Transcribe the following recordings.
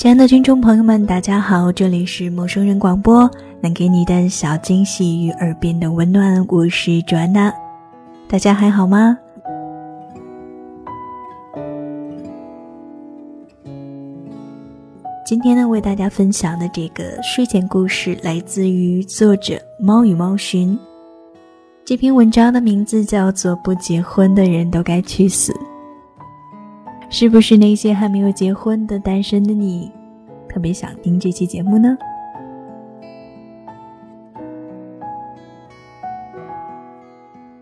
亲爱的听众朋友们，大家好，这里是陌生人广播，能给你的小惊喜与耳边的温暖，我是卓安娜。大家还好吗？今天呢，为大家分享的这个睡前故事来自于作者猫与猫寻。这篇文章的名字叫做《不结婚的人都该去死》。是不是那些还没有结婚的单身的你，特别想听这期节目呢？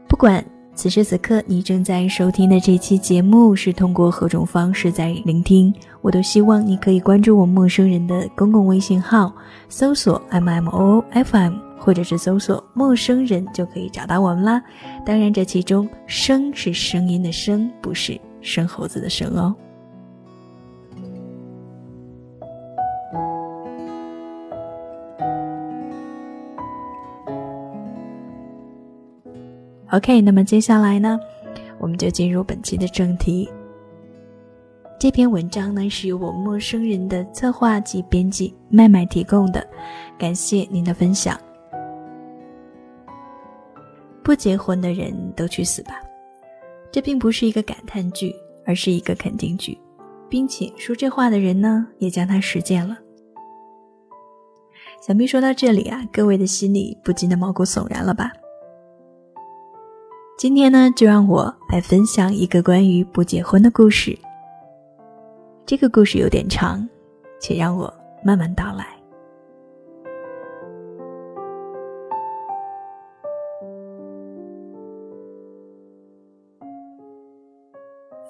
不管此时此刻你正在收听的这期节目是通过何种方式在聆听，我都希望你可以关注我陌生人的公共微信号，搜索 M M O F M，或者是搜索陌生人就可以找到我们啦。当然，这其中“声”是声音的“声”，不是。生猴子的生哦。OK，那么接下来呢，我们就进入本期的正题。这篇文章呢是由我陌生人的策划及编辑麦麦提供的，感谢您的分享。不结婚的人都去死吧。这并不是一个感叹句，而是一个肯定句，并且说这话的人呢，也将它实践了。想必说到这里啊，各位的心里不禁的毛骨悚然了吧？今天呢，就让我来分享一个关于不结婚的故事。这个故事有点长，且让我慢慢道来。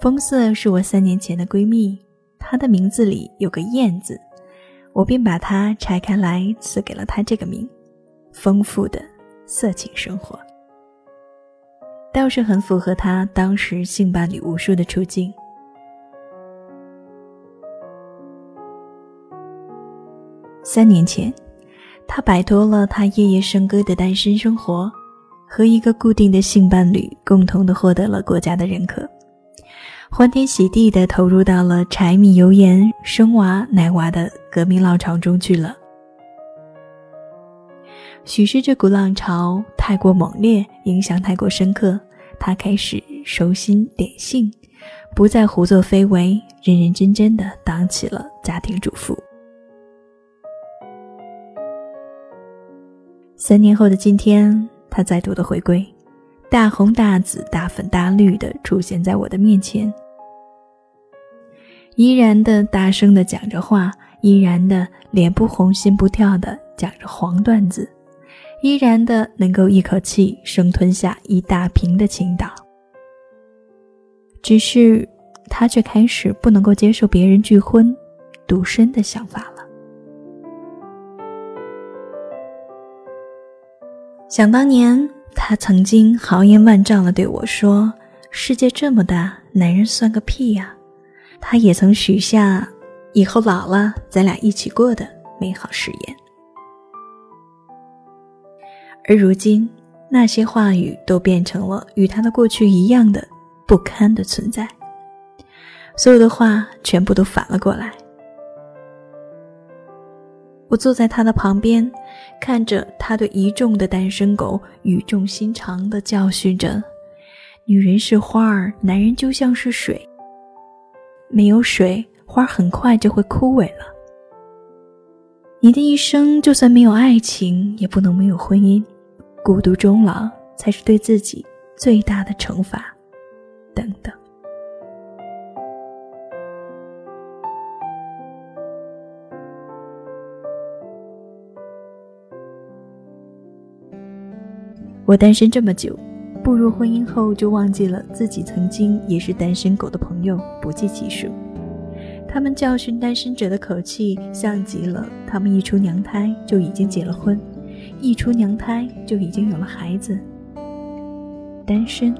风色是我三年前的闺蜜，她的名字里有个“燕”字，我便把它拆开来赐给了她这个名。丰富的色情生活，倒是很符合她当时性伴侣无数的处境。三年前，她摆脱了她夜夜笙歌的单身生活，和一个固定的性伴侣共同的获得了国家的认可。欢天喜地地投入到了柴米油盐、生娃奶娃的革命浪潮中去了。许是这股浪潮太过猛烈，影响太过深刻，他开始收心敛性，不再胡作非为，认认真真的当起了家庭主妇。三年后的今天，他再度的回归。大红大紫大粉大绿的出现在我的面前，依然的大声的讲着话，依然的脸不红心不跳的讲着黄段子，依然的能够一口气生吞下一大瓶的青岛。只是他却开始不能够接受别人拒婚、独身的想法了。想当年。他曾经豪言万丈的对我说：“世界这么大，男人算个屁呀！”他也曾许下以后老了咱俩一起过的美好誓言。而如今，那些话语都变成了与他的过去一样的不堪的存在，所有的话全部都反了过来。我坐在他的旁边。看着他对一众的单身狗语重心长地教训着：“女人是花儿，男人就像是水。没有水，花很快就会枯萎了。你的一生就算没有爱情，也不能没有婚姻。孤独终老才是对自己最大的惩罚。”等等。我单身这么久，步入婚姻后就忘记了自己曾经也是单身狗的朋友不计其数。他们教训单身者的口气，像极了他们一出娘胎就已经结了婚，一出娘胎就已经有了孩子。单身，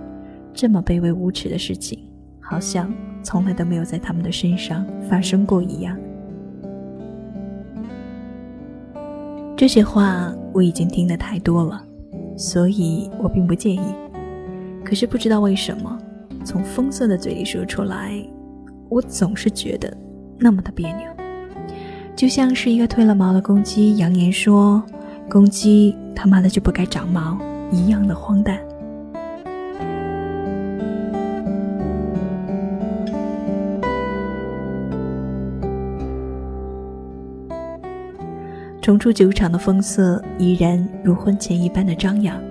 这么卑微无耻的事情，好像从来都没有在他们的身上发生过一样。这些话我已经听得太多了。所以我并不介意，可是不知道为什么，从风色的嘴里说出来，我总是觉得那么的别扭。就像是一个褪了毛的公鸡，扬言说：“公鸡他妈的就不该长毛”一样的荒诞。重出酒场的风色依然如婚前一般的张扬，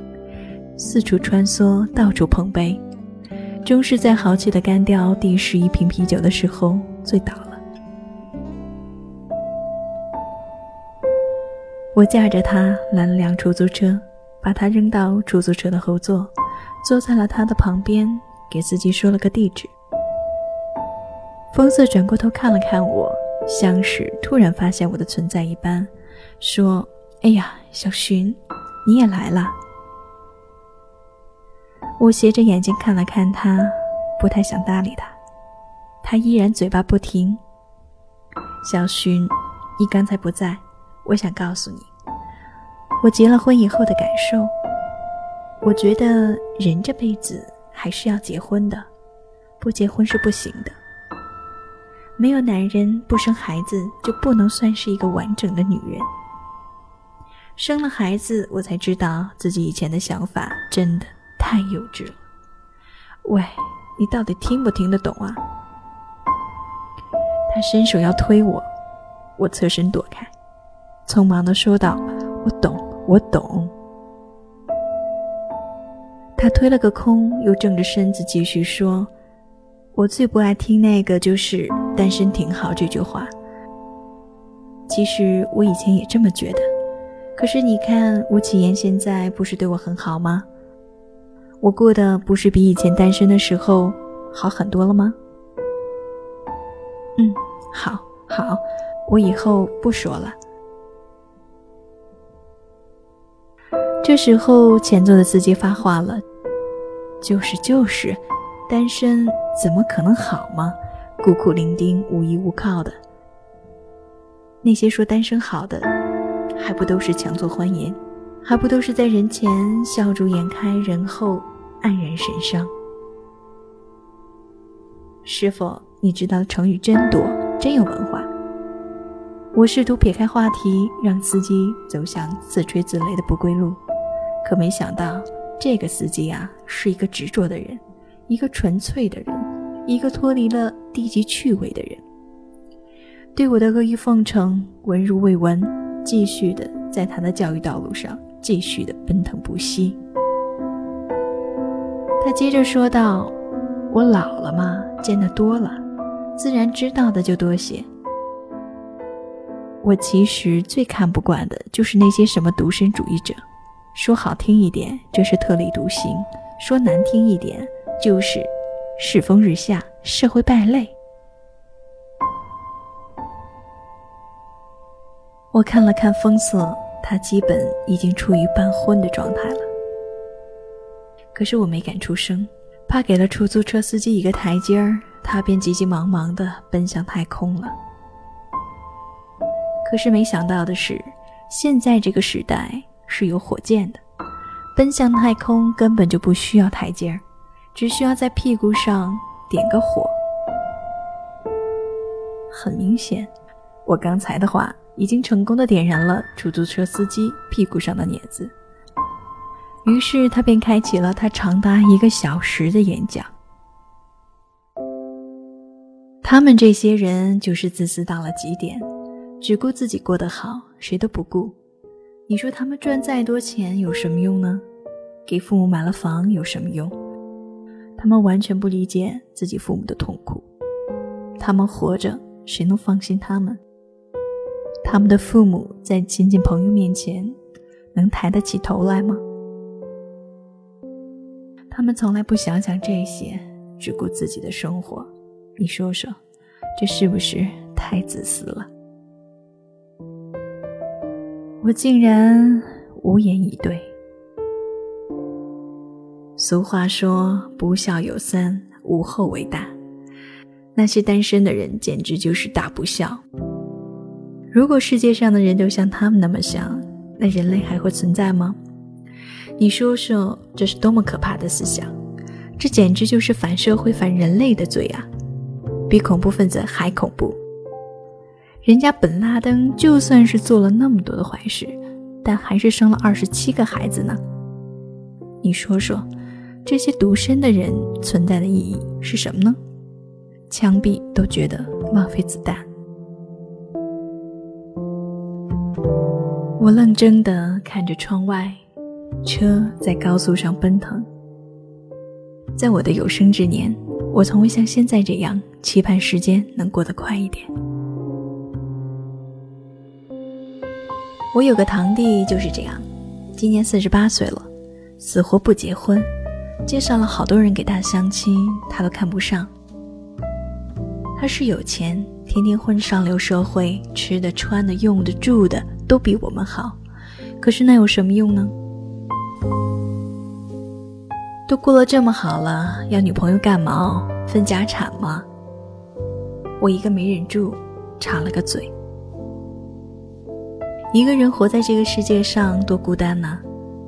四处穿梭，到处碰杯，终是在豪气的干掉第十一瓶啤酒的时候醉倒了。我驾着他拦了辆出租车，把他扔到出租车的后座，坐在了他的旁边，给司机说了个地址。风色转过头看了看我，像是突然发现我的存在一般。说：“哎呀，小寻，你也来了。”我斜着眼睛看了看他，不太想搭理他。他依然嘴巴不停。小寻，你刚才不在，我想告诉你，我结了婚以后的感受。我觉得人这辈子还是要结婚的，不结婚是不行的。没有男人不生孩子，就不能算是一个完整的女人。生了孩子，我才知道自己以前的想法真的太幼稚了。喂，你到底听不听得懂啊？他伸手要推我，我侧身躲开，匆忙的说道：“我懂，我懂。”他推了个空，又正着身子继续说：“我最不爱听那个就是‘单身挺好’这句话。其实我以前也这么觉得。”可是你看，吴启言现在不是对我很好吗？我过得不是比以前单身的时候好很多了吗？嗯，好，好，我以后不说了。这时候，前座的司机发话了：“就是就是，单身怎么可能好吗？孤苦伶仃，无依无靠的，那些说单身好的。”还不都是强作欢颜，还不都是在人前笑逐颜开，人后黯然神伤。师傅，你知道的成语真多，真有文化。我试图撇开话题，让司机走向自吹自擂的不归路，可没想到这个司机啊，是一个执着的人，一个纯粹的人，一个脱离了低级趣味的人。对我的阿谀奉承，闻如未闻。继续的在他的教育道路上继续的奔腾不息。他接着说道：“我老了嘛，见得多了，自然知道的就多些。我其实最看不惯的就是那些什么独身主义者，说好听一点，这是特立独行；说难听一点，就是世风日下，社会败类。”我看了看风色，他基本已经处于半昏的状态了。可是我没敢出声，怕给了出租车司机一个台阶儿，他便急急忙忙的奔向太空了。可是没想到的是，现在这个时代是有火箭的，奔向太空根本就不需要台阶儿，只需要在屁股上点个火。很明显，我刚才的话。已经成功的点燃了出租车司机屁股上的镊子，于是他便开启了他长达一个小时的演讲。他们这些人就是自私到了极点，只顾自己过得好，谁都不顾。你说他们赚再多钱有什么用呢？给父母买了房有什么用？他们完全不理解自己父母的痛苦。他们活着，谁能放心他们？他们的父母在亲戚朋友面前能抬得起头来吗？他们从来不想想这些，只顾自己的生活。你说说，这是不是太自私了？我竟然无言以对。俗话说：“不孝有三，无后为大。”那些单身的人简直就是大不孝。如果世界上的人都像他们那么想，那人类还会存在吗？你说说，这是多么可怕的思想！这简直就是反社会、反人类的罪啊！比恐怖分子还恐怖。人家本拉登就算是做了那么多的坏事，但还是生了二十七个孩子呢。你说说，这些独身的人存在的意义是什么呢？枪毙都觉得浪费子弹。我愣怔地看着窗外，车在高速上奔腾。在我的有生之年，我从未像现在这样期盼时间能过得快一点。我有个堂弟就是这样，今年四十八岁了，死活不结婚，介绍了好多人给他相亲，他都看不上。他是有钱，天天混上流社会，吃的、穿的、用的、住的都比我们好，可是那有什么用呢？都过了这么好了，要女朋友干嘛？分家产吗？我一个没忍住，插了个嘴。一个人活在这个世界上多孤单呐！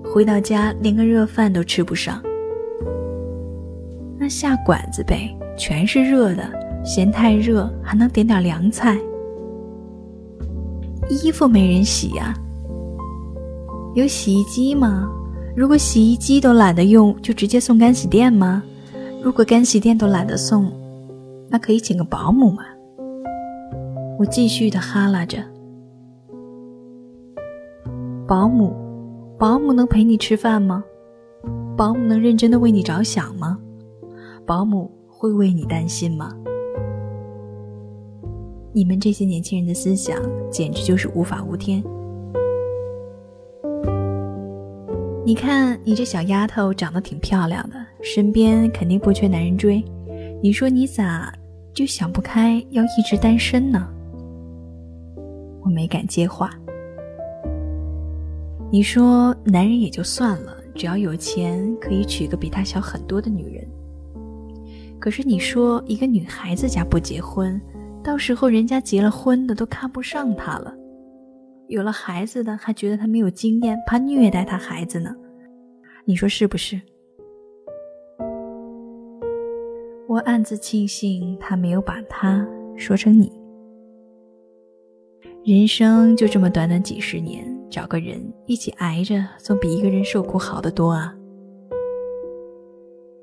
回到家连个热饭都吃不上。下馆子呗，全是热的，嫌太热还能点点凉菜。衣服没人洗呀？有洗衣机吗？如果洗衣机都懒得用，就直接送干洗店吗？如果干洗店都懒得送，那可以请个保姆吗。我继续的哈拉着。保姆，保姆能陪你吃饭吗？保姆能认真的为你着想吗？保姆会为你担心吗？你们这些年轻人的思想简直就是无法无天。你看，你这小丫头长得挺漂亮的，身边肯定不缺男人追。你说你咋就想不开要一直单身呢？我没敢接话。你说男人也就算了，只要有钱可以娶个比他小很多的女人。可是你说一个女孩子家不结婚，到时候人家结了婚的都看不上她了。有了孩子的还觉得她没有经验，怕虐待她孩子呢，你说是不是？我暗自庆幸他没有把他说成你。人生就这么短短几十年，找个人一起挨着，总比一个人受苦好得多啊。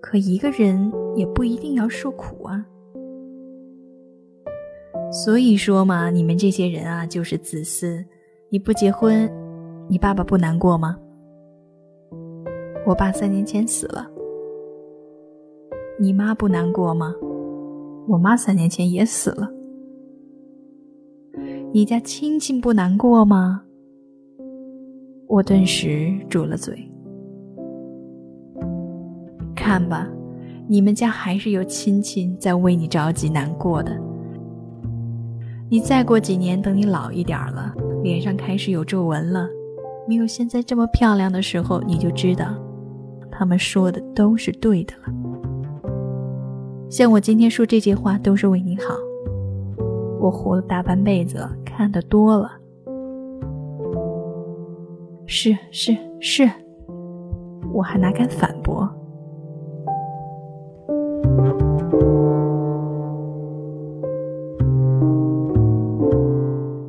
可一个人也不一定要受苦啊。所以说嘛，你们这些人啊，就是自私。你不结婚，你爸爸不难过吗？我爸三年前死了。你妈不难过吗？我妈三年前也死了。你家亲戚不难过吗？我顿时住了嘴。看吧，你们家还是有亲戚在为你着急难过的。你再过几年，等你老一点了。脸上开始有皱纹了，没有现在这么漂亮的时候，你就知道，他们说的都是对的了。像我今天说这些话都是为你好。我活了大半辈子了，看得多了。是是是，我还哪敢反驳？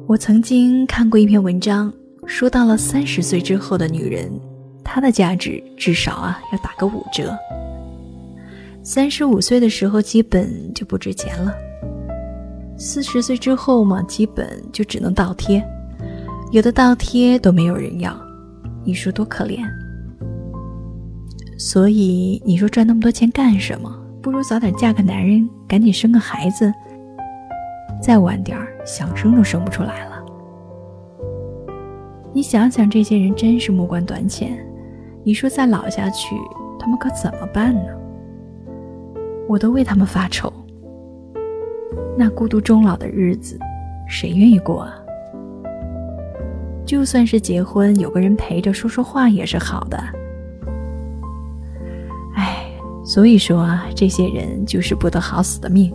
我曾经看过一篇文章，说到了三十岁之后的女人，她的价值至少啊要打个五折。三十五岁的时候基本就不值钱了，四十岁之后嘛，基本就只能倒贴，有的倒贴都没有人要，你说多可怜。所以你说赚那么多钱干什么？不如早点嫁个男人，赶紧生个孩子。再晚点儿，想生都生不出来了。你想想，这些人真是目光短浅。你说再老下去，他们可怎么办呢？我都为他们发愁。那孤独终老的日子，谁愿意过啊？就算是结婚，有个人陪着说说话也是好的。哎，所以说啊，这些人就是不得好死的命。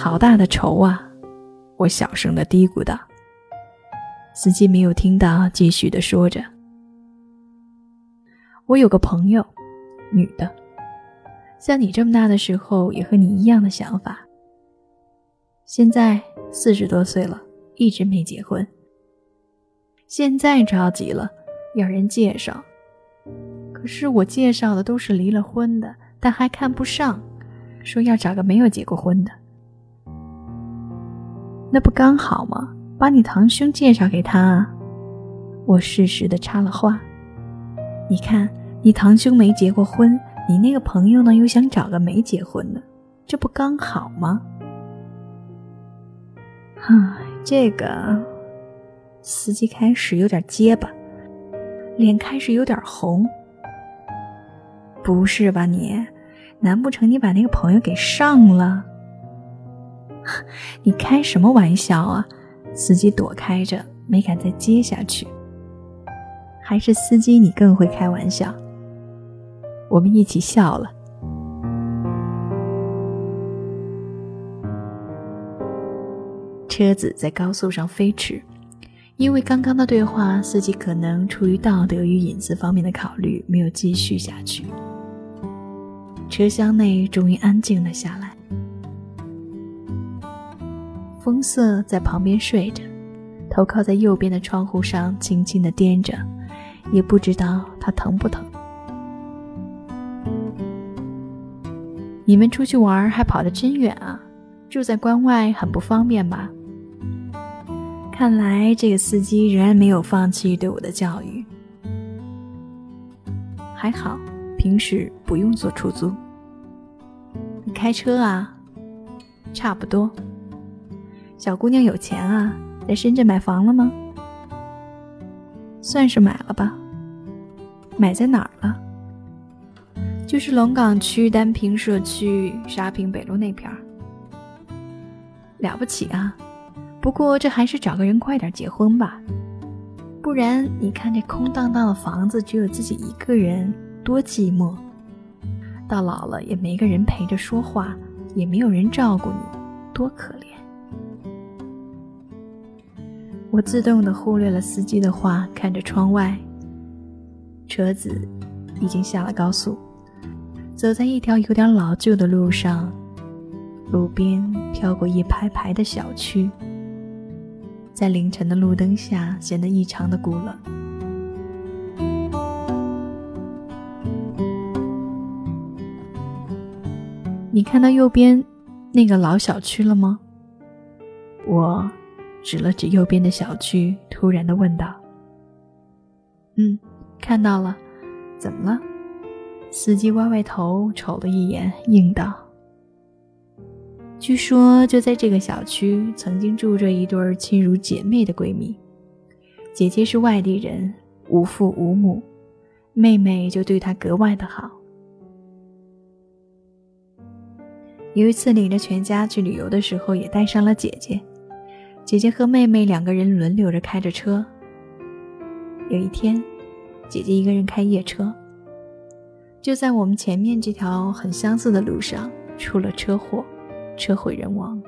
好大的仇啊！我小声的嘀咕道。司机没有听到，继续的说着：“我有个朋友，女的，像你这么大的时候，也和你一样的想法，现在四十多岁了，一直没结婚。现在着急了，要人介绍。可是我介绍的都是离了婚的，但还看不上，说要找个没有结过婚的。那不刚好吗？把你堂兄介绍给他啊！我适时的插了话。你看，你堂兄没结过婚，你那个朋友呢又想找个没结婚的，这不刚好吗？唉，这个司机开始有点结巴，脸开始有点红。不是吧你？难不成你把那个朋友给上了？你开什么玩笑啊！司机躲开着，没敢再接下去。还是司机你更会开玩笑。我们一起笑了。车子在高速上飞驰，因为刚刚的对话，司机可能出于道德与隐私方面的考虑，没有继续下去。车厢内终于安静了下来。风色在旁边睡着，头靠在右边的窗户上，轻轻的掂着，也不知道他疼不疼。你们出去玩还跑得真远啊！住在关外很不方便吧？看来这个司机仍然没有放弃对我的教育。还好，平时不用坐出租。你开车啊？差不多。小姑娘有钱啊，在深圳买房了吗？算是买了吧。买在哪儿了？就是龙岗区单平社区沙坪北路那片儿。了不起啊！不过这还是找个人快点结婚吧，不然你看这空荡荡的房子，只有自己一个人，多寂寞。到老了也没个人陪着说话，也没有人照顾你，多可怜。我自动的忽略了司机的话，看着窗外。车子已经下了高速，走在一条有点老旧的路上，路边飘过一排排的小区，在凌晨的路灯下显得异常的古冷。你看到右边那个老小区了吗？我。指了指右边的小区，突然的问道：“嗯，看到了，怎么了？”司机歪歪头瞅了一眼，应道：“据说就在这个小区，曾经住着一对亲如姐妹的闺蜜。姐姐是外地人，无父无母，妹妹就对她格外的好。有一次领着全家去旅游的时候，也带上了姐姐。”姐姐和妹妹两个人轮流着开着车。有一天，姐姐一个人开夜车，就在我们前面这条很相似的路上出了车祸，车毁人亡，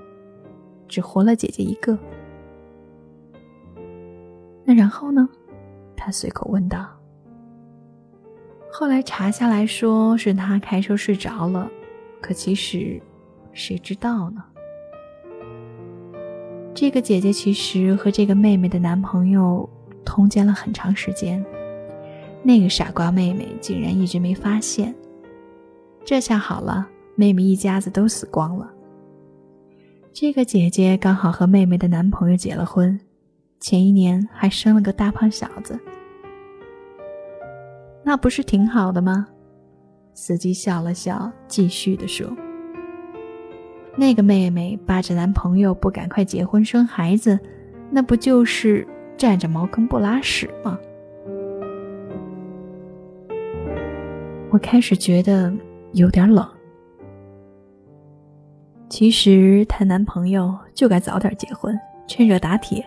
只活了姐姐一个。那然后呢？他随口问道。后来查下来说是他开车睡着了，可其实，谁知道呢？这个姐姐其实和这个妹妹的男朋友通奸了很长时间，那个傻瓜妹妹竟然一直没发现。这下好了，妹妹一家子都死光了。这个姐姐刚好和妹妹的男朋友结了婚，前一年还生了个大胖小子，那不是挺好的吗？司机笑了笑，继续的说。那个妹妹扒着男朋友不赶快结婚生孩子，那不就是占着茅坑不拉屎吗？我开始觉得有点冷。其实谈男朋友就该早点结婚，趁热打铁。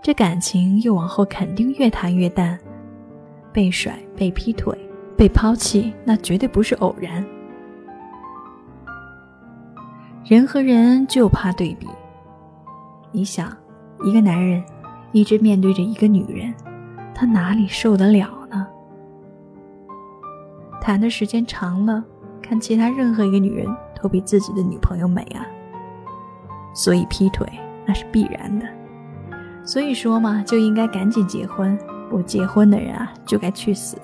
这感情又往后肯定越谈越淡，被甩、被劈腿、被抛弃，那绝对不是偶然。人和人就怕对比。你想，一个男人一直面对着一个女人，他哪里受得了呢？谈的时间长了，看其他任何一个女人都比自己的女朋友美啊！所以劈腿那是必然的。所以说嘛，就应该赶紧结婚，不结婚的人啊，就该去死。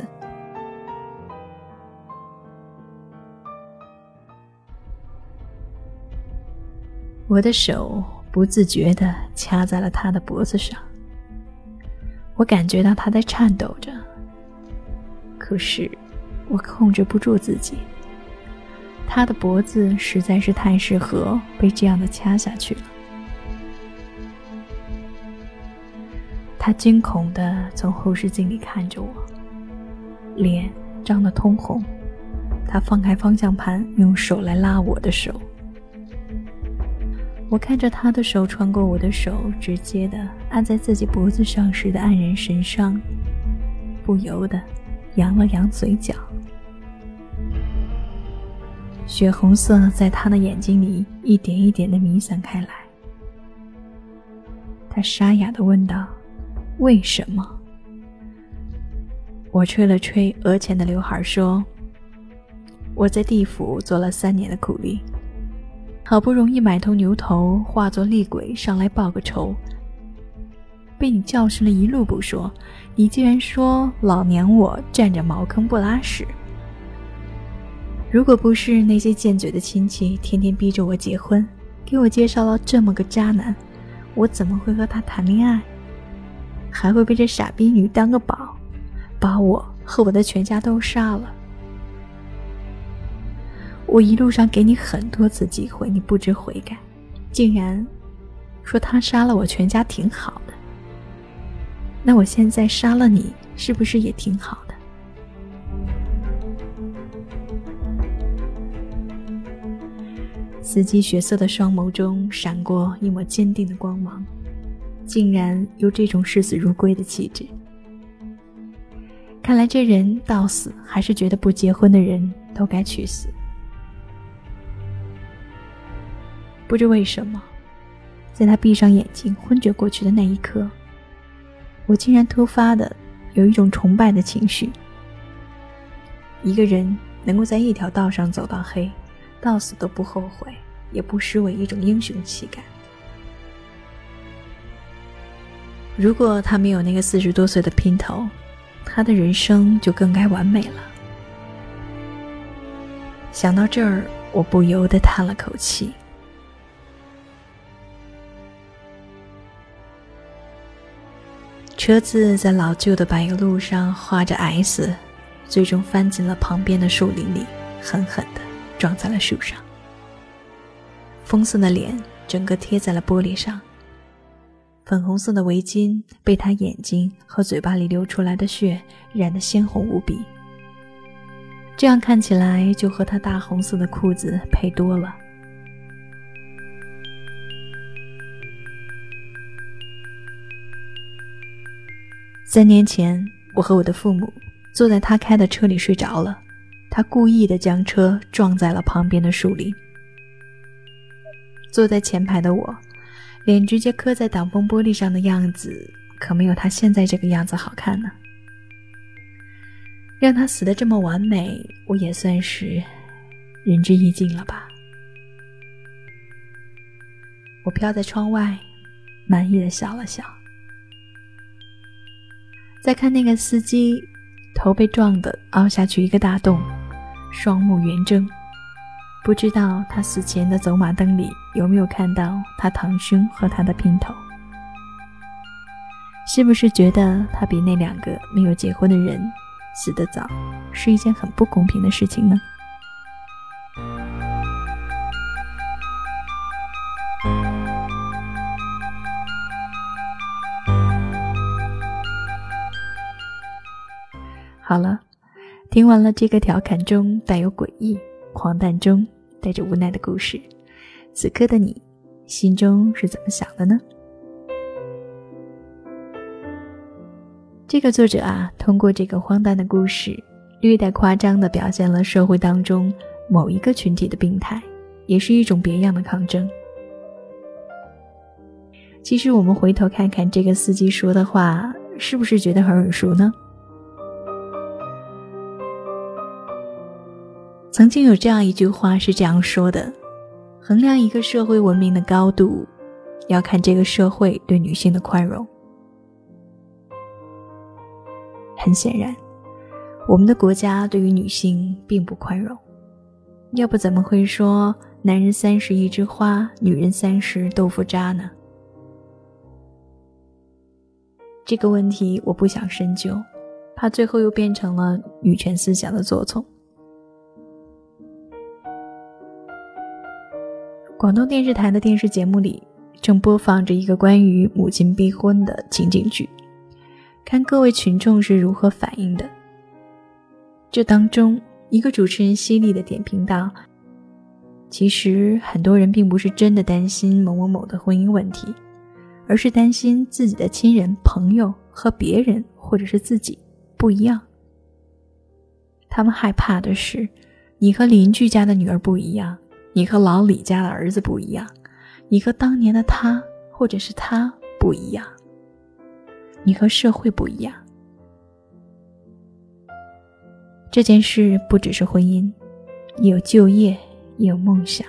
我的手不自觉地掐在了他的脖子上，我感觉到他在颤抖着，可是我控制不住自己。他的脖子实在是太适合被这样的掐下去了。他惊恐地从后视镜里看着我，脸涨得通红。他放开方向盘，用手来拉我的手。我看着他的手穿过我的手，直接的按在自己脖子上时的黯然神伤，不由得扬了扬嘴角。血红色在他的眼睛里一点一点的弥散开来。他沙哑的问道：“为什么？”我吹了吹额前的刘海，说：“我在地府做了三年的苦力。”好不容易买头牛头，化作厉鬼上来报个仇，被你教训了一路不说，你竟然说老娘我占着茅坑不拉屎。如果不是那些贱嘴的亲戚天天逼着我结婚，给我介绍了这么个渣男，我怎么会和他谈恋爱？还会被这傻逼女当个宝，把我和我的全家都杀了。我一路上给你很多次机会，你不知悔改，竟然说他杀了我全家挺好的。那我现在杀了你，是不是也挺好的？司机血色的双眸中闪过一抹坚定的光芒，竟然有这种视死如归的气质。看来这人到死还是觉得不结婚的人都该去死。不知为什么，在他闭上眼睛昏厥过去的那一刻，我竟然突发的有一种崇拜的情绪。一个人能够在一条道上走到黑，到死都不后悔，也不失为一种英雄气概。如果他没有那个四十多岁的姘头，他的人生就更该完美了。想到这儿，我不由得叹了口气。车子在老旧的柏油路上画着 S，最终翻进了旁边的树林里，狠狠地撞在了树上。风色的脸整个贴在了玻璃上，粉红色的围巾被他眼睛和嘴巴里流出来的血染得鲜红无比。这样看起来就和他大红色的裤子配多了。三年前，我和我的父母坐在他开的车里睡着了，他故意的将车撞在了旁边的树林。坐在前排的我，脸直接磕在挡风玻璃上的样子，可没有他现在这个样子好看呢。让他死的这么完美，我也算是仁至义尽了吧。我飘在窗外，满意的笑了笑。再看那个司机，头被撞得凹下去一个大洞，双目圆睁，不知道他死前的走马灯里有没有看到他堂兄和他的姘头？是不是觉得他比那两个没有结婚的人死得早，是一件很不公平的事情呢？好了，听完了这个调侃中带有诡异、荒诞中带着无奈的故事，此刻的你心中是怎么想的呢？这个作者啊，通过这个荒诞的故事，略带夸张的表现了社会当中某一个群体的病态，也是一种别样的抗争。其实我们回头看看这个司机说的话，是不是觉得很耳熟呢？曾经有这样一句话是这样说的：“衡量一个社会文明的高度，要看这个社会对女性的宽容。很显然，我们的国家对于女性并不宽容，要不怎么会说“男人三十一枝花，女人三十豆腐渣”呢？这个问题我不想深究，怕最后又变成了女权思想的作从。广东电视台的电视节目里正播放着一个关于母亲逼婚的情景剧，看各位群众是如何反应的。这当中，一个主持人犀利的点评道：“其实很多人并不是真的担心某某某的婚姻问题。”而是担心自己的亲人、朋友和别人，或者是自己不一样。他们害怕的是，你和邻居家的女儿不一样，你和老李家的儿子不一样，你和当年的他或者是他不一样，你和社会不一样。这件事不只是婚姻，有就业，也有梦想。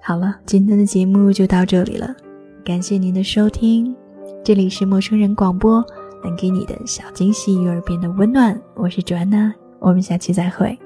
好了，今天的节目就到这里了，感谢您的收听，这里是陌生人广播，能给你的小惊喜与耳边的温暖，我是 Joanna，我们下期再会。